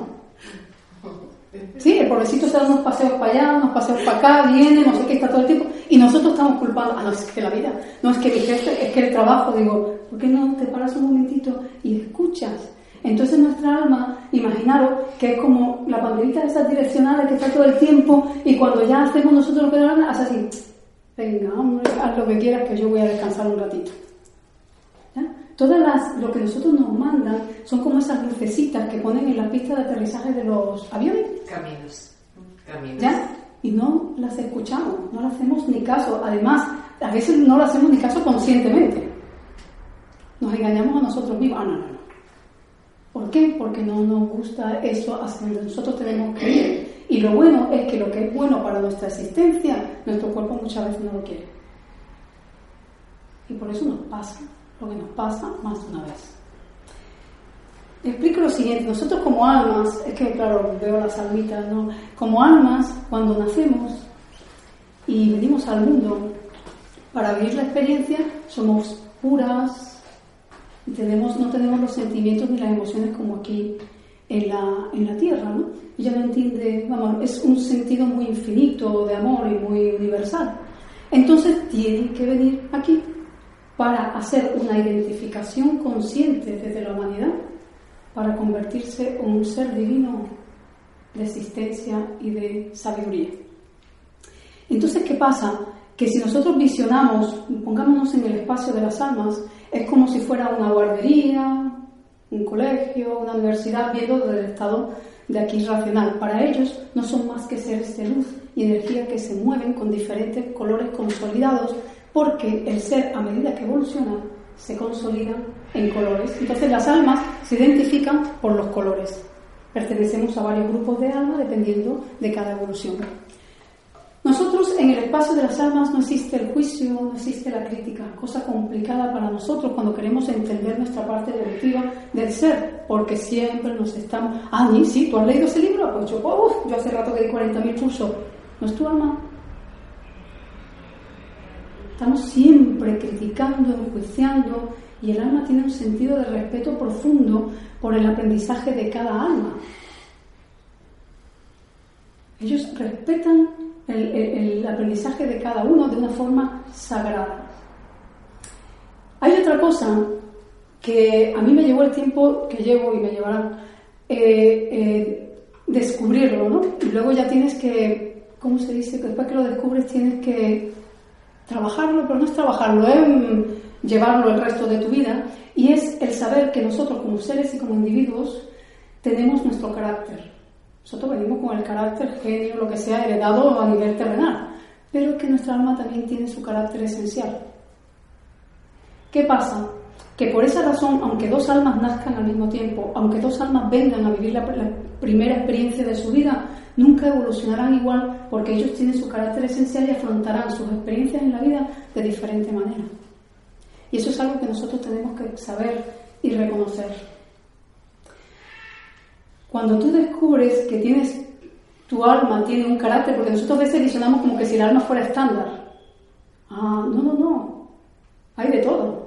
Sí, el pobrecito se da unos paseos para allá, unos paseos para acá, viene, no sé qué, está todo el tiempo. Y nosotros estamos culpando, ah, no, es que la vida, no es que mi jefe, es que el trabajo, digo, ¿por qué no te paras un momentito y escuchas? Entonces nuestra alma, imaginaros que es como la banderita de esas direccionales que está todo el tiempo y cuando ya hacemos nosotros lo que nos hace así, venga, hombre, haz lo que quieras que yo voy a descansar un ratito. Todas las, lo que nosotros nos mandan son como esas lucecitas que ponen en la pista de aterrizaje de los aviones. Caminos. Caminos. ¿Ya? Y no las escuchamos, no le hacemos ni caso. Además, a veces no le hacemos ni caso conscientemente. Nos engañamos a nosotros mismos. Ah, no, no, no. ¿Por qué? Porque no nos gusta eso hacia donde nosotros tenemos que ir. Y lo bueno es que lo que es bueno para nuestra existencia, nuestro cuerpo muchas veces no lo quiere. Y por eso nos pasa lo que nos pasa más de una vez. Explico lo siguiente, nosotros como almas, es que claro, veo las almitas, ¿no? Como almas, cuando nacemos y venimos al mundo para vivir la experiencia, somos puras, tenemos, no tenemos los sentimientos ni las emociones como aquí en la, en la tierra, ¿no? Ella no entiende, vamos, es un sentido muy infinito de amor y muy universal. Entonces tienen que venir aquí para hacer una identificación consciente desde la humanidad para convertirse en un ser divino de existencia y de sabiduría. Entonces, ¿qué pasa? Que si nosotros visionamos, pongámonos en el espacio de las almas, es como si fuera una guardería, un colegio, una universidad, viendo desde el estado de aquí racional. Para ellos no son más que seres de luz y energía que se mueven con diferentes colores consolidados, porque el ser, a medida que evoluciona, se consolida en colores. Entonces las almas se identifican por los colores. Pertenecemos a varios grupos de almas dependiendo de cada evolución. Nosotros en el espacio de las almas no existe el juicio, no existe la crítica, cosa complicada para nosotros cuando queremos entender nuestra parte evolutiva del ser, porque siempre nos estamos, ah, sí, tú has leído ese libro, pues yo, yo hace rato que di 40.000 cursos, ¿no es tu alma? Estamos siempre criticando, enjuiciando, y el alma tiene un sentido de respeto profundo por el aprendizaje de cada alma. Ellos respetan el, aprendizaje de cada uno de una forma sagrada. Hay otra cosa que a mí me llevó el tiempo que llevo y me llevará eh, eh, descubrirlo, ¿no? Y luego ya tienes que, ¿cómo se dice? Después que lo descubres tienes que trabajarlo, pero no es trabajarlo, es llevarlo el resto de tu vida. Y es el saber que nosotros como seres y como individuos tenemos nuestro carácter. Nosotros venimos con el carácter, genio, lo que sea, heredado a nivel terrenal, pero que nuestra alma también tiene su carácter esencial. ¿Qué pasa? Que por esa razón, aunque dos almas nazcan al mismo tiempo, aunque dos almas vengan a vivir la, primera experiencia de su vida, nunca evolucionarán igual porque ellos tienen su carácter esencial y afrontarán sus experiencias en la vida de diferente manera. Y eso es algo que nosotros tenemos que saber y reconocer. Cuando tú descubres que tienes tu alma tiene un carácter, porque nosotros a veces visionamos como que si el alma fuera estándar. Ah, no, no, no. Hay de todo.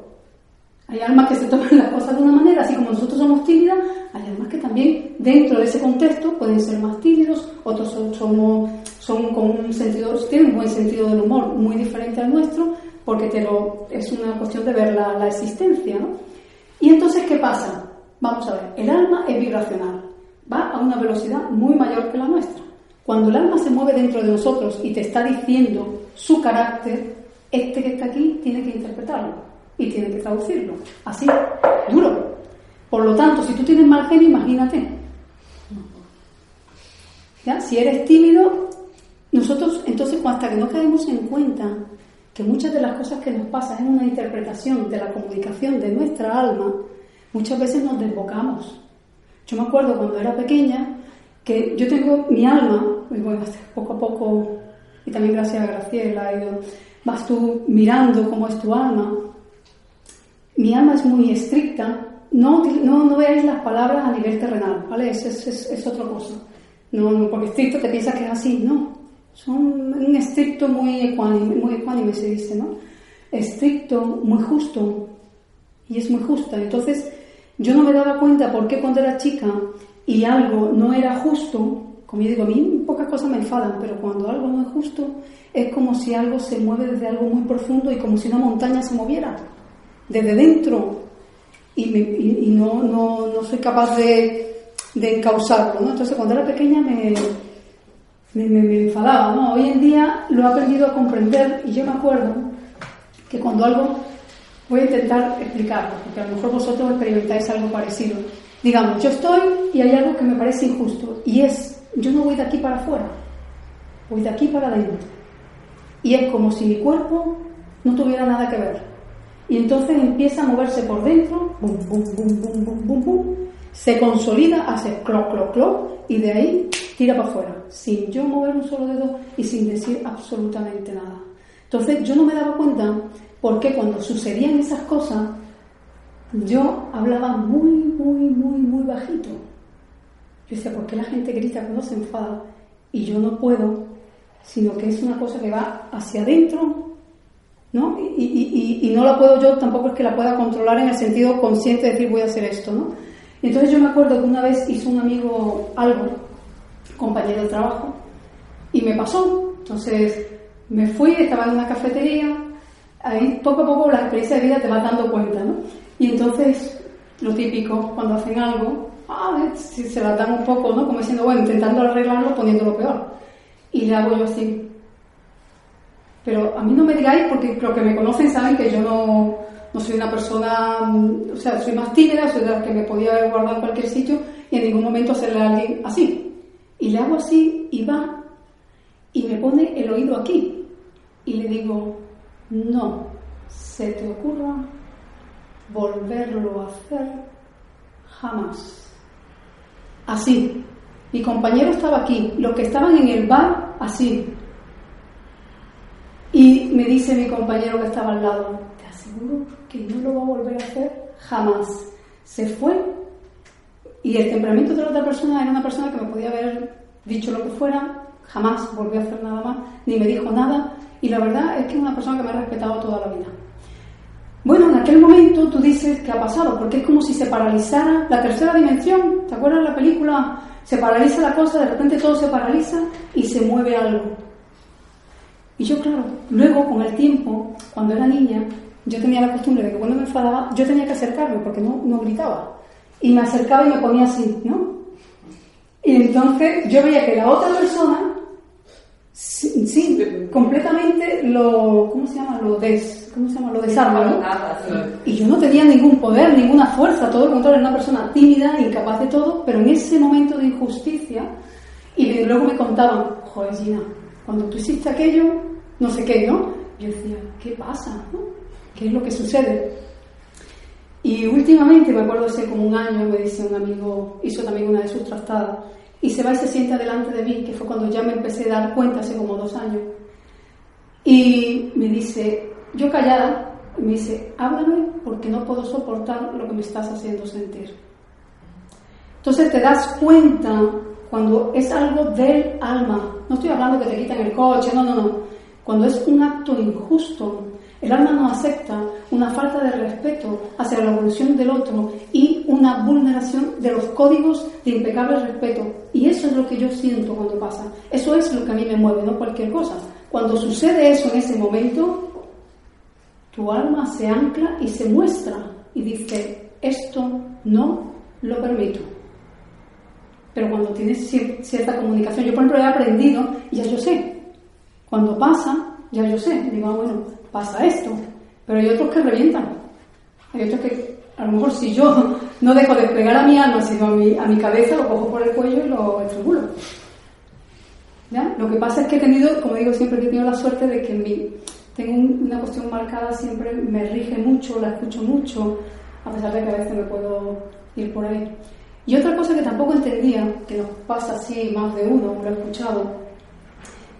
Hay almas que se toman las cosas de una manera, así como nosotros somos tímidas, hay almas que también dentro de ese contexto pueden ser más tímidos, otros son, son, con un sentido, tienen un buen sentido del humor muy diferente al nuestro, porque te lo, es una cuestión de ver la, la existencia. ¿no? Y entonces, ¿qué pasa? Vamos a ver, el alma es vibracional, va a una velocidad muy mayor que la nuestra. Cuando el alma se mueve dentro de nosotros y te está diciendo su carácter, este que está aquí tiene que interpretarlo y tiene que traducirlo. Así, duro. Por lo tanto, si tú tienes mal genio, imagínate. ¿Ya? Si eres tímido, nosotros, entonces, hasta que no caemos en cuenta que muchas de las cosas que nos pasan es una interpretación de la comunicación de nuestra alma, muchas veces nos desbocamos. Yo me acuerdo cuando era pequeña que yo tengo mi alma, y bueno, poco a poco, y también gracias a Graciela, vas tú mirando cómo es tu alma, mi alma es muy estricta, no, no, no veáis las palabras a nivel terrenal, ¿vale? Es, es, es, otra cosa. No, no, porque estricto te piensas que es así, no. Son un estricto muy ecuánime, muy ecuánime se dice, ¿no? Estricto, muy justo, y es muy justa. Entonces, yo no me daba cuenta por qué cuando era chica y algo no era justo, como yo digo, a mí pocas cosas me enfadan, pero cuando algo no es justo, es como si algo se mueve desde algo muy profundo y como si una montaña se moviera desde dentro y, no, no, no, soy capaz de, de encauzarlo. Entonces, cuando era pequeña me, me, me, enfadaba. Hoy en día lo he aprendido a comprender y yo me acuerdo que cuando algo, voy a intentar explicarlo, porque a lo mejor vosotros experimentáis algo parecido. Digamos, yo estoy y hay algo que me parece injusto y es, yo no voy de aquí para afuera, voy de aquí para adentro. Y es como si mi cuerpo no tuviera nada que ver. Y entonces empieza a moverse por dentro, bum, bum, bum, bum, bum, bum, bum, se consolida, hace cloc, cloc, cloc, y de ahí tira para afuera, sin yo mover un solo dedo y sin decir absolutamente nada. Entonces yo no me daba cuenta porque cuando sucedían esas cosas, yo hablaba muy, muy, muy, muy bajito. Yo decía, ¿por qué la gente grita cuando se enfada? Y yo no puedo, sino que es una cosa que va hacia adentro ¿no? Y, y, no la puedo yo, tampoco es que la pueda controlar en el sentido consciente de decir voy a hacer esto, ¿no? Entonces yo me acuerdo que una vez hizo un amigo algo, compañero de trabajo, y me pasó. Entonces me fui, estaba en una cafetería, ahí poco a poco la experiencia de vida te vas dando cuenta, ¿no? Y entonces, lo típico, cuando hacen algo, ah, se la dan un poco, ¿no? Como diciendo, bueno, intentando arreglarlo, poniéndolo peor. Y le hago yo así, pero a mí no me digáis, porque los que me conocen saben que yo no, no soy una persona, mm, o sea, soy más tímida, soy de que me podía guardado en cualquier sitio y en ningún momento hacerle a alguien así. Y le hago así y va y me pone el oído aquí. Y le digo, no se te ocurra volverlo a hacer jamás. Así. Mi compañero estaba aquí, los que estaban en el bar, así. Y me dice mi compañero que estaba al lado, te aseguro que no lo va a volver a hacer jamás. Se fue y el temperamento de la otra persona era una persona que me podía haber dicho lo que fuera, jamás volvió a hacer nada más, ni me dijo nada. Y la verdad es que es una persona que me ha respetado toda la vida. Bueno, en aquel momento tú dices que ha pasado, porque es como si se paralizara la tercera dimensión. ¿Te acuerdas de la película? Se paraliza la cosa, de repente todo se paraliza y se mueve algo. Y yo, claro, luego con el tiempo, cuando era niña, yo tenía la costumbre de que cuando me enfadaba, yo tenía que acercarme porque no, no gritaba. Y me acercaba y me ponía así, ¿no? Y entonces yo veía que la otra persona, sí, completamente lo, ¿cómo se llama? Lo des, ¿cómo se llama? Lo desarma, ¿no? Y yo no tenía ningún poder, ninguna fuerza, todo lo contrario, era una persona tímida, incapaz de todo, pero en ese momento de injusticia, y luego me contaban, joder, Gina, cuando tú hiciste aquello, no sé qué, ¿no? Yo decía, ¿qué pasa? ¿Qué es lo que sucede? Y últimamente, me acuerdo hace como un año, me dice un amigo, hizo también una de sus trastadas, y se va y se sienta delante de mí, que fue cuando ya me empecé a dar cuenta hace como dos años. Y me dice, yo callada, me dice, háblame porque no puedo soportar lo que me estás haciendo sentir. Entonces te das cuenta cuando es algo del alma. No estoy hablando que te quitan el coche, no, no, no. Cuando es un acto injusto, el alma no acepta una falta de respeto hacia la evolución del otro y una vulneración de los códigos de impecable respeto. Y eso es lo que yo siento cuando pasa. Eso es lo que a mí me mueve, no cualquier cosa. Cuando sucede eso en ese momento, tu alma se ancla y se muestra y dice, esto no lo permito. Pero cuando tienes cierta comunicación, yo por ejemplo he aprendido, ya yo sé, cuando pasa, ya yo sé, digo, ah, bueno, pasa esto, pero hay otros que revientan. Hay otros que, a lo mejor si yo no dejo de desplegar a mi alma, sino a mi, a mi cabeza, lo cojo por el cuello y lo estrangulo. ¿Ya? Lo que pasa es que he tenido, como digo, siempre he tenido la suerte de que mi, tengo una cuestión marcada, siempre me rige mucho, la escucho mucho, a pesar de que a veces me puedo ir por ahí. Y otra cosa que tampoco entendía, que nos pasa así más de uno, lo he escuchado,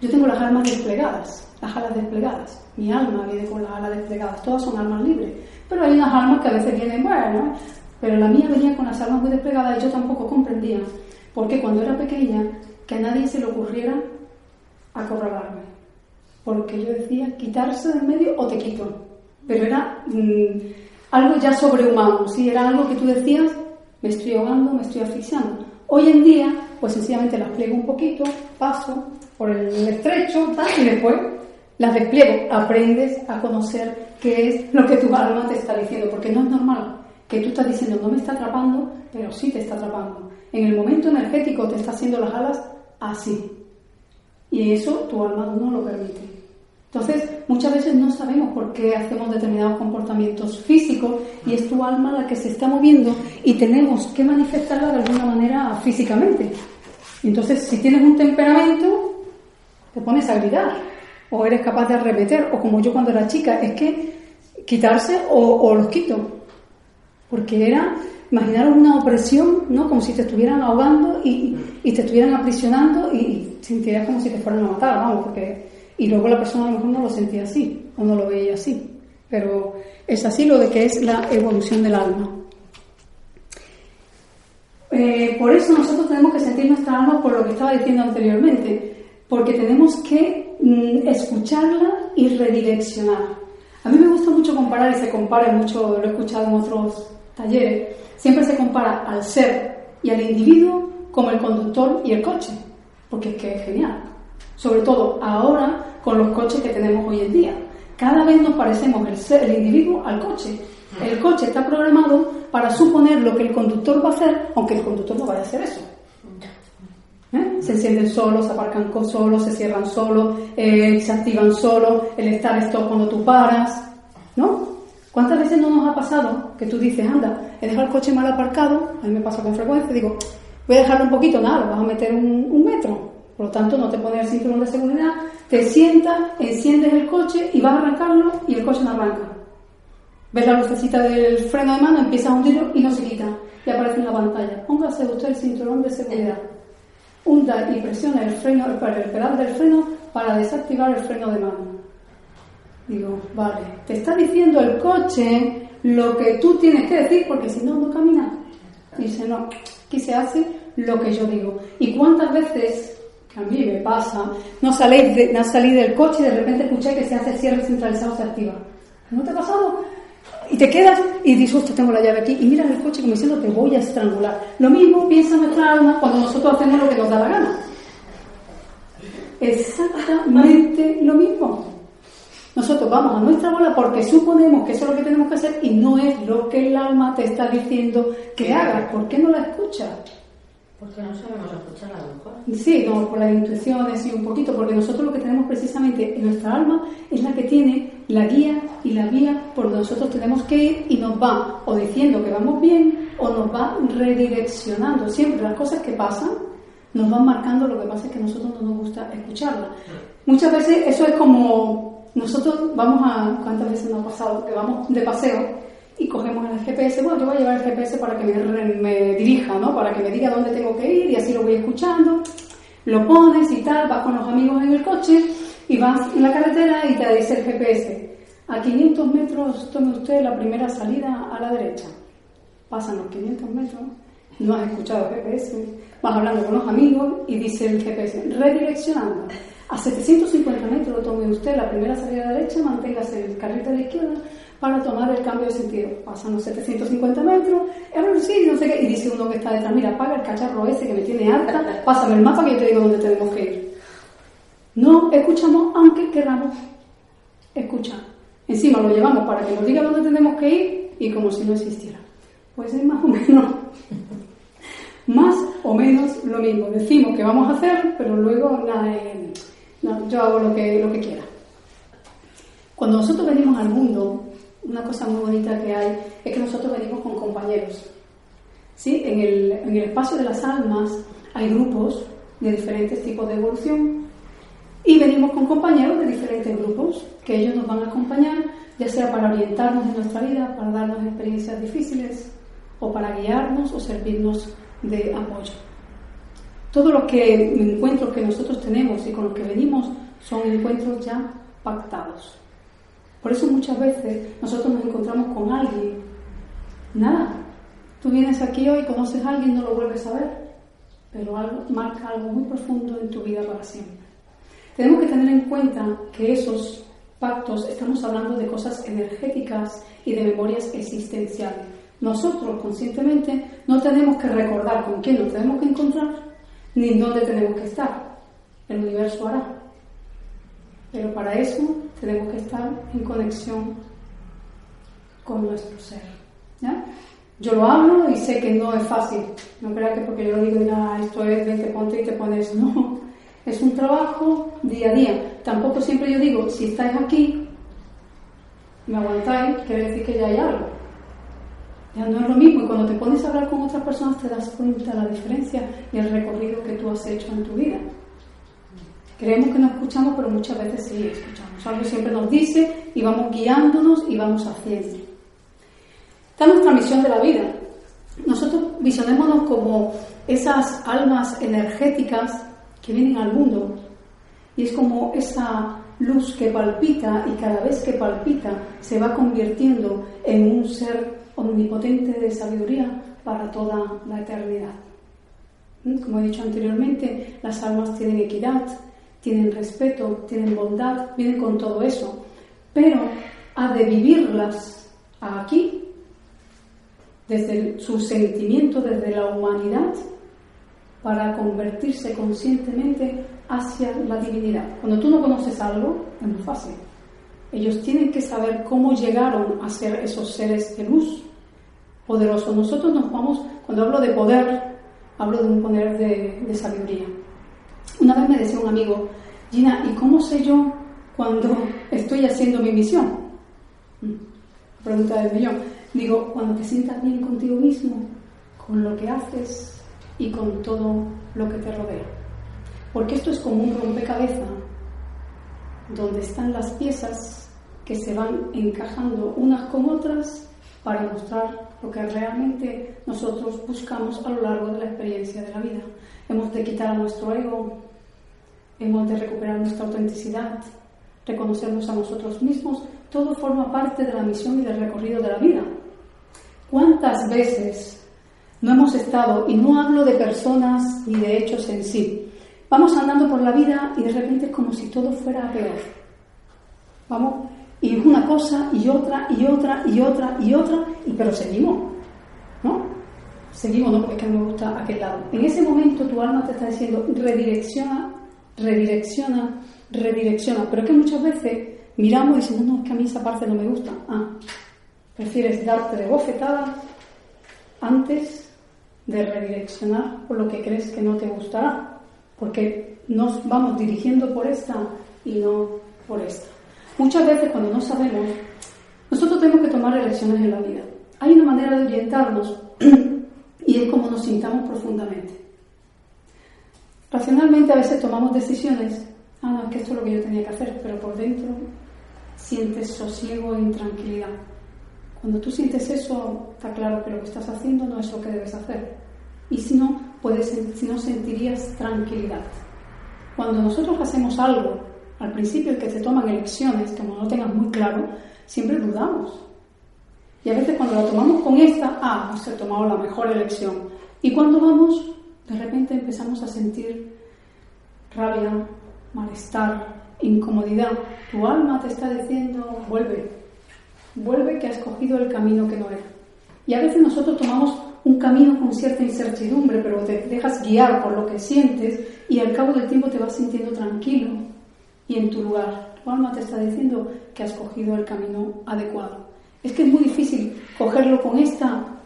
yo tengo las almas desplegadas, las alas desplegadas. Mi alma viene con las alas desplegadas, todas son almas libres. Pero hay unas almas que a veces vienen, bueno, pero la mía venía con las almas muy desplegadas y yo tampoco comprendía, porque cuando era pequeña, que a nadie se le ocurriera acorralarme. Porque yo decía, quitarse del medio o te quito. Pero era mm, algo ya sobrehumano, ¿sí? Era algo que tú decías, me estoy ahogando, me estoy asfixiando. Hoy en día, pues sencillamente las pliego un poquito, paso por el estrecho, y después las despliego. Aprendes a conocer qué es lo que tu alma te está diciendo, porque no es normal que tú estás diciendo no me está atrapando, pero sí te está atrapando. En el momento energético te está haciendo las alas así. Y eso tu alma no lo permite. Entonces, muchas veces no sabemos por qué hacemos determinados comportamientos físicos y es tu alma la que se está moviendo y tenemos que manifestarla de alguna manera físicamente. Entonces, si tienes un temperamento, te pones a gritar o eres capaz de arremeter o como yo cuando era chica, es que quitarse o, los quito. Porque era, imaginaros una opresión, ¿no? Como si te estuvieran ahogando y, te estuvieran aprisionando y, y sintieras como si te fueran a matar, vamos, porque y luego la persona a lo mejor no lo sentía así o no lo veía así. Pero es así lo de que es la evolución del alma. Eh, por eso nosotros tenemos que sentir nuestra alma por lo que estaba diciendo anteriormente, porque tenemos que mm, escucharla y redireccionar. A mí me gusta mucho comparar y se compara mucho, lo he escuchado en otros talleres, siempre se compara al ser y al individuo como el conductor y el coche, porque es que es genial. Sobre todo ahora con los coches que tenemos hoy en día. Cada vez nos parecemos el, ser, el individuo al coche. El coche está programado para suponer lo que el conductor va a hacer, aunque el conductor no vaya a hacer eso. ¿Eh? Se encienden solos, se aparcan solos, se cierran solos, eh, se activan solos, el estar stop cuando tú paras, ¿no? ¿Cuántas veces no nos ha pasado que tú dices, anda, he dejado el coche mal aparcado, a mí me pasa con frecuencia, digo, voy a dejarlo un poquito, nada, vas a meter un metro, por lo tanto, no te pones el cinturón de seguridad, te sientas, enciendes el coche y vas a arrancarlo y el coche no arranca. Ves la lucecita del freno de mano, empieza a hundirlo y no se quita. Y aparece en la pantalla. Póngase usted el cinturón de seguridad. Hunda y presiona el freno, el pedal del freno para desactivar el freno de mano. Digo, vale, te está diciendo el coche lo que tú tienes que decir porque si no, no camina. Dice, no, aquí se hace lo que yo digo. ¿Y cuántas veces a mí me pasa, no salís, de, no salís del coche y de repente escuché que se hace cierre centralizado, se activa. ¿No te ha pasado? Y te quedas y dices, tengo la llave aquí, y miras el coche como diciendo, te voy a estrangular. Lo mismo piensa nuestra alma cuando nosotros hacemos lo que nos da la gana. Exactamente lo mismo. Nosotros vamos a nuestra bola porque suponemos que eso es lo que tenemos que hacer y no es lo que el alma te está diciendo que hagas. ¿Por qué no la escuchas? Porque no sabemos escuchar a lo mejor. Sí, no, por las intuiciones y un poquito, porque nosotros lo que tenemos precisamente en nuestra alma es la que tiene la guía y la vía por donde nosotros tenemos que ir y nos va o diciendo que vamos bien o nos va redireccionando. Siempre las cosas que pasan nos van marcando, lo que pasa es que a nosotros no nos gusta escucharlas. Muchas veces eso es como nosotros vamos a, ¿cuántas veces nos ha pasado? Que vamos de paseo y cogemos el GPS. Bueno, yo voy a llevar el GPS para que me, me dirija, ¿no? Para que me diga dónde tengo que ir y así lo voy escuchando. Lo pones y tal, vas con los amigos en el coche y vas en la carretera y te dice el GPS. A 500 metros tome usted la primera salida a la derecha. Pasan los 500 metros, no has escuchado el GPS, vas hablando con los amigos y dice el GPS, redireccionando. A 750 metros tome usted la primera salida a la derecha, manténgase el carrito de la izquierda para tomar el cambio de sentido. Pasan los 750 metros, sí, no sé qué, y dice uno que está detrás, mira, apaga el cacharro ese que me tiene harta, pásame el mapa que yo te digo dónde tenemos que ir. No escuchamos aunque queramos escuchar. Encima lo llevamos para que nos diga dónde tenemos que ir y como si no existiera. Pues es más o menos, más o menos lo mismo. Decimos que vamos a hacer, pero luego nada, no, yo hago lo que, lo que quiera. Cuando nosotros venimos al mundo, una cosa muy bonita que hay es que nosotros venimos con compañeros. ¿Sí? En, el, en el espacio de las almas hay grupos de diferentes tipos de evolución y venimos con compañeros de diferentes grupos que ellos nos van a acompañar, ya sea para orientarnos en nuestra vida, para darnos experiencias difíciles o para guiarnos o servirnos de apoyo. Todos los que, encuentros que nosotros tenemos y con los que venimos son encuentros ya pactados. Por eso muchas veces nosotros nos encontramos con alguien. Nada, tú vienes aquí hoy, conoces a alguien, no lo vuelves a ver, pero algo, marca algo muy profundo en tu vida para siempre. Tenemos que tener en cuenta que esos pactos estamos hablando de cosas energéticas y de memorias existenciales. Nosotros conscientemente no tenemos que recordar con quién nos tenemos que encontrar ni dónde tenemos que estar. El universo hará. Pero para eso tenemos que estar en conexión con nuestro ser. Yo lo hablo y sé que no es fácil. No crea que porque yo digo, nada, esto es, vente, ponte y te pones. No. Es un trabajo día a día. Tampoco siempre yo digo, si estáis aquí, me aguantáis, quiere decir que ya hay algo. Ya no es lo mismo. Y cuando te pones a hablar con otras personas te das cuenta de la diferencia y el recorrido que tú has hecho en tu vida. Creemos que no escuchamos, pero muchas veces sí escuchamos. Algo siempre nos dice y vamos guiándonos y vamos haciendo. Esta es nuestra misión de la vida. Nosotros visionémonos como esas almas energéticas que vienen al mundo y es como esa luz que palpita y cada vez que palpita se va convirtiendo en un ser omnipotente de sabiduría para toda la eternidad. Como he dicho anteriormente, las almas tienen equidad, tienen respeto, tienen bondad, vienen con todo eso, pero ha de vivirlas aquí, desde su sentimiento, desde la humanidad, para convertirse conscientemente hacia la divinidad. Cuando tú no conoces algo, es muy fácil. Ellos tienen que saber cómo llegaron a ser esos seres de luz poderosos. Nosotros nos vamos, cuando hablo de poder, hablo de un poder de, sabiduría. Una vez me decía un amigo, Gina, ¿y cómo sé yo cuando estoy haciendo mi misión? Mm, pregunta del millón. Digo, cuando te sientas bien contigo mismo, con lo que haces, y con todo lo que te rodea. Porque esto es como un rompecabezas donde están las piezas que se van encajando unas con otras para mostrar lo que realmente nosotros buscamos a lo largo de la experiencia de la vida. Hemos de quitar a nuestro ego, hemos de recuperar nuestra autenticidad, reconocernos a nosotros mismos, todo forma parte de la misión y del recorrido de la vida. ¿Cuántas veces no hemos estado, y no hablo de personas ni de hechos en sí. Vamos andando por la vida y de repente es como si todo fuera peor. Vamos, y una cosa y otra y otra y otra y otra, y pero seguimos, ¿no? Seguimos, no porque es que me gusta aquel lado. En ese momento tu alma te está diciendo redirecciona, redirecciona, redirecciona, pero es que muchas veces miramos y decimos, no, es que a mí esa parte no me gusta. Ah, prefieres darte de bofetada antes de redireccionar por lo que crees que no te gustará, porque nos vamos dirigiendo por esta y no por esta. Muchas veces cuando no sabemos, nosotros tenemos que tomar elecciones en la vida. Hay una manera de orientarnos y es como nos sintamos profundamente. Racionalmente a veces tomamos decisiones, ah, no, es que esto es lo que yo tenía que hacer, pero por dentro sientes sosiego e intranquilidad. Cuando tú sientes eso, está claro que lo que estás haciendo no es lo que debes hacer. Y si no, puedes, si no sentirías tranquilidad. Cuando nosotros hacemos algo, al principio que se toman elecciones, como no tengas muy claro, siempre dudamos. Y a veces cuando la tomamos con esta, ah, hemos tomado la mejor elección. Y cuando vamos, de repente empezamos a sentir rabia, malestar, incomodidad. Tu alma te está diciendo, vuelve, vuelve que has escogido el camino que no era. Y a veces nosotros tomamos un camino con cierta incertidumbre, pero te dejas guiar por lo que sientes y al cabo del tiempo te vas sintiendo tranquilo y en tu lugar. Tu alma te está diciendo que has cogido el camino adecuado. Es que es muy difícil cogerlo con esta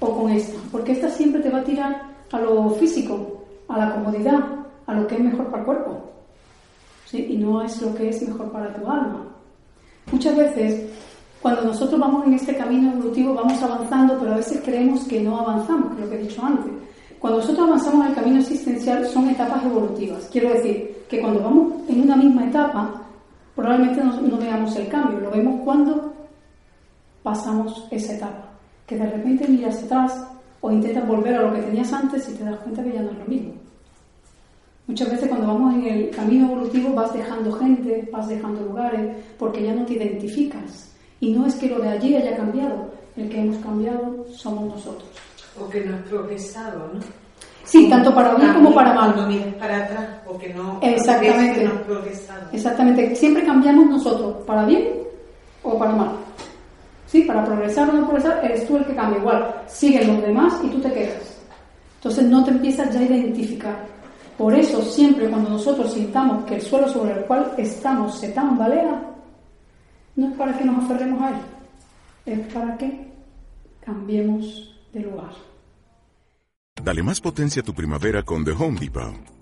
o con esta, porque esta siempre te va a tirar a lo físico, a la comodidad, a lo que es mejor para el cuerpo. Y no es lo que es mejor para tu alma. Muchas veces, cuando nosotros vamos en este camino evolutivo, vamos avanzando, pero a veces creemos que no avanzamos, que lo que he dicho antes. Cuando nosotros avanzamos en el camino existencial son etapas evolutivas. Quiero decir que cuando vamos en una misma etapa, probablemente no, no veamos el cambio, lo vemos cuando pasamos esa etapa. Que de repente miras atrás o intentas volver a lo que tenías antes y te das cuenta que ya no es lo mismo. Muchas veces cuando vamos en el camino evolutivo vas dejando gente, vas dejando lugares, porque ya no te identificas. Y no es que lo de allí haya cambiado, el que hemos cambiado somos nosotros. O que no has progresado, ¿no? Sí, tanto para bien como para mal. No vienes para atrás, porque no, Exactamente. no has progresado. Exactamente. Siempre cambiamos nosotros, para bien o para mal. Sí, para progresar o no progresar, eres tú el que cambia. Igual, siguen los demás y tú te quedas. Entonces no te empiezas ya a identificar. Por eso siempre cuando nosotros sintamos que el suelo sobre el cual estamos se tambalea, no es para que nos aferremos a él, es para que cambiemos de lugar. Dale más potencia a tu primavera con The Home Depot.